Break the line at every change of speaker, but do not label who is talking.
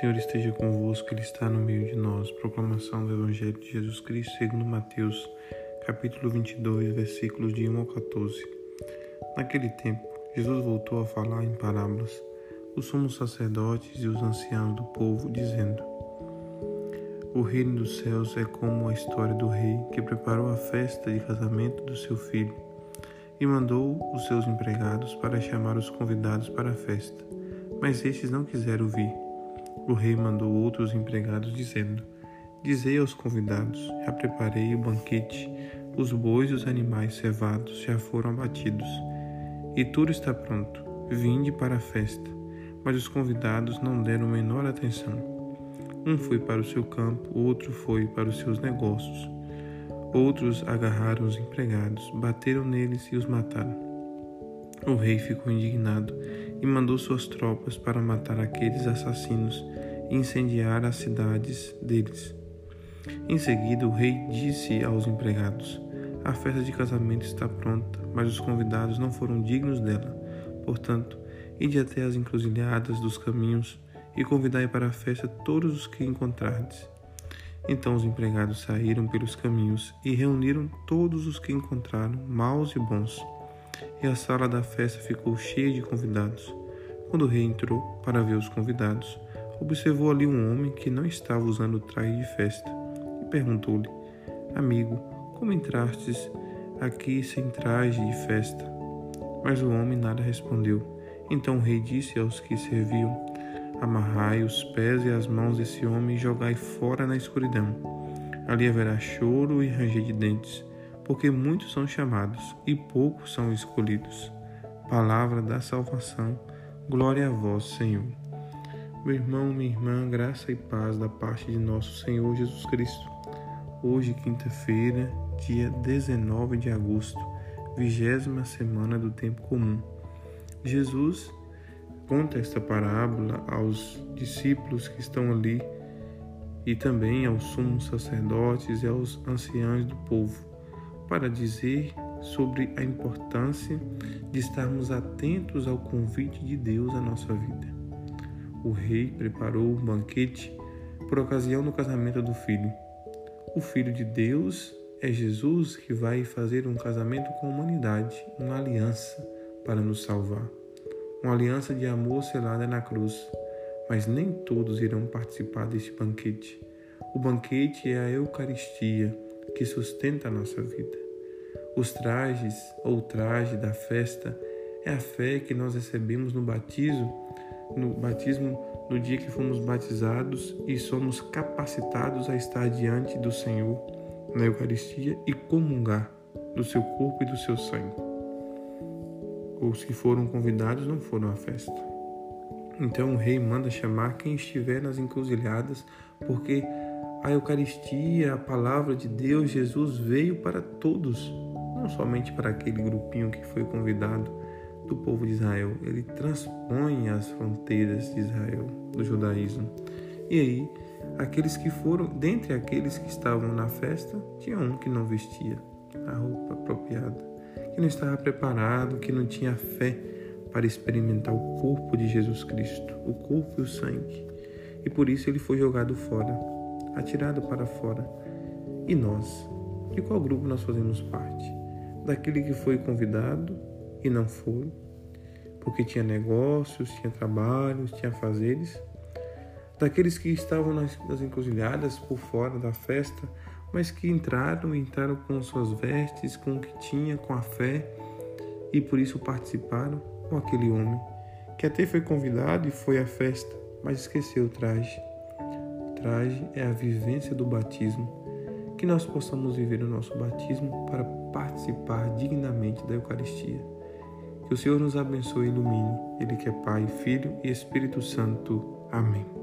Senhor esteja convosco, Ele está no meio de nós. Proclamação do Evangelho de Jesus Cristo segundo Mateus, capítulo 22, versículos de 1 ao 14. Naquele tempo, Jesus voltou a falar em parábolas, os sumos sacerdotes e os anciãos do povo, dizendo: O reino dos céus é como a história do rei que preparou a festa de casamento do seu filho e mandou os seus empregados para chamar os convidados para a festa. Mas estes não quiseram vir. O rei mandou outros empregados, dizendo: Dizei aos convidados: Já preparei o banquete, os bois e os animais cevados já foram abatidos, e tudo está pronto. Vinde para a festa. Mas os convidados não deram menor atenção. Um foi para o seu campo, outro foi para os seus negócios. Outros agarraram os empregados, bateram neles e os mataram. O rei ficou indignado e mandou suas tropas para matar aqueles assassinos e incendiar as cidades deles. Em seguida, o rei disse aos empregados: A festa de casamento está pronta, mas os convidados não foram dignos dela. Portanto, ide até as encruzilhadas dos caminhos e convidai para a festa todos os que encontrardes. Então os empregados saíram pelos caminhos e reuniram todos os que encontraram, maus e bons e a sala da festa ficou cheia de convidados. Quando o rei entrou para ver os convidados, observou ali um homem que não estava usando traje de festa e perguntou-lhe: Amigo, como entrastes aqui sem traje de festa? Mas o homem nada respondeu. Então o rei disse aos que serviam: Amarrai os pés e as mãos desse homem e jogai fora na escuridão. Ali haverá choro e ranger de dentes porque muitos são chamados e poucos são escolhidos. Palavra da salvação, glória a vós, Senhor. Meu irmão, minha irmã, graça e paz da parte de nosso Senhor Jesus Cristo. Hoje, quinta-feira, dia 19 de agosto, vigésima semana do tempo comum. Jesus conta esta parábola aos discípulos que estão ali e também aos sumos sacerdotes e aos anciãos do povo para dizer sobre a importância de estarmos atentos ao convite de Deus à nossa vida. O rei preparou um banquete por ocasião do casamento do filho. O filho de Deus é Jesus que vai fazer um casamento com a humanidade, uma aliança para nos salvar. Uma aliança de amor selada na cruz. Mas nem todos irão participar deste banquete. O banquete é a Eucaristia que sustenta a nossa vida. Os trajes ou traje da festa é a fé que nós recebemos no batismo, no batismo no dia que fomos batizados e somos capacitados a estar diante do Senhor na Eucaristia e comungar do seu corpo e do seu sangue. Os que foram convidados não foram à festa. Então o rei manda chamar quem estiver nas encruzilhadas, porque a Eucaristia, a palavra de Deus, Jesus veio para todos, não somente para aquele grupinho que foi convidado do povo de Israel. Ele transpõe as fronteiras de Israel, do judaísmo. E aí, aqueles que foram, dentre aqueles que estavam na festa, tinha um que não vestia a roupa apropriada, que não estava preparado, que não tinha fé para experimentar o corpo de Jesus Cristo, o corpo e o sangue. E por isso ele foi jogado fora atirado para fora. E nós? De qual grupo nós fazemos parte? Daquele que foi convidado e não foi, porque tinha negócios, tinha trabalhos, tinha fazeres? Daqueles que estavam nas, nas encruzilhadas por fora da festa, mas que entraram, entraram com suas vestes, com o que tinha, com a fé, e por isso participaram com aquele homem, que até foi convidado e foi à festa, mas esqueceu o traje traje é a vivência do batismo, que nós possamos viver o nosso batismo para participar dignamente da Eucaristia. Que o Senhor nos abençoe e ilumine, Ele que é Pai, Filho e Espírito Santo. Amém.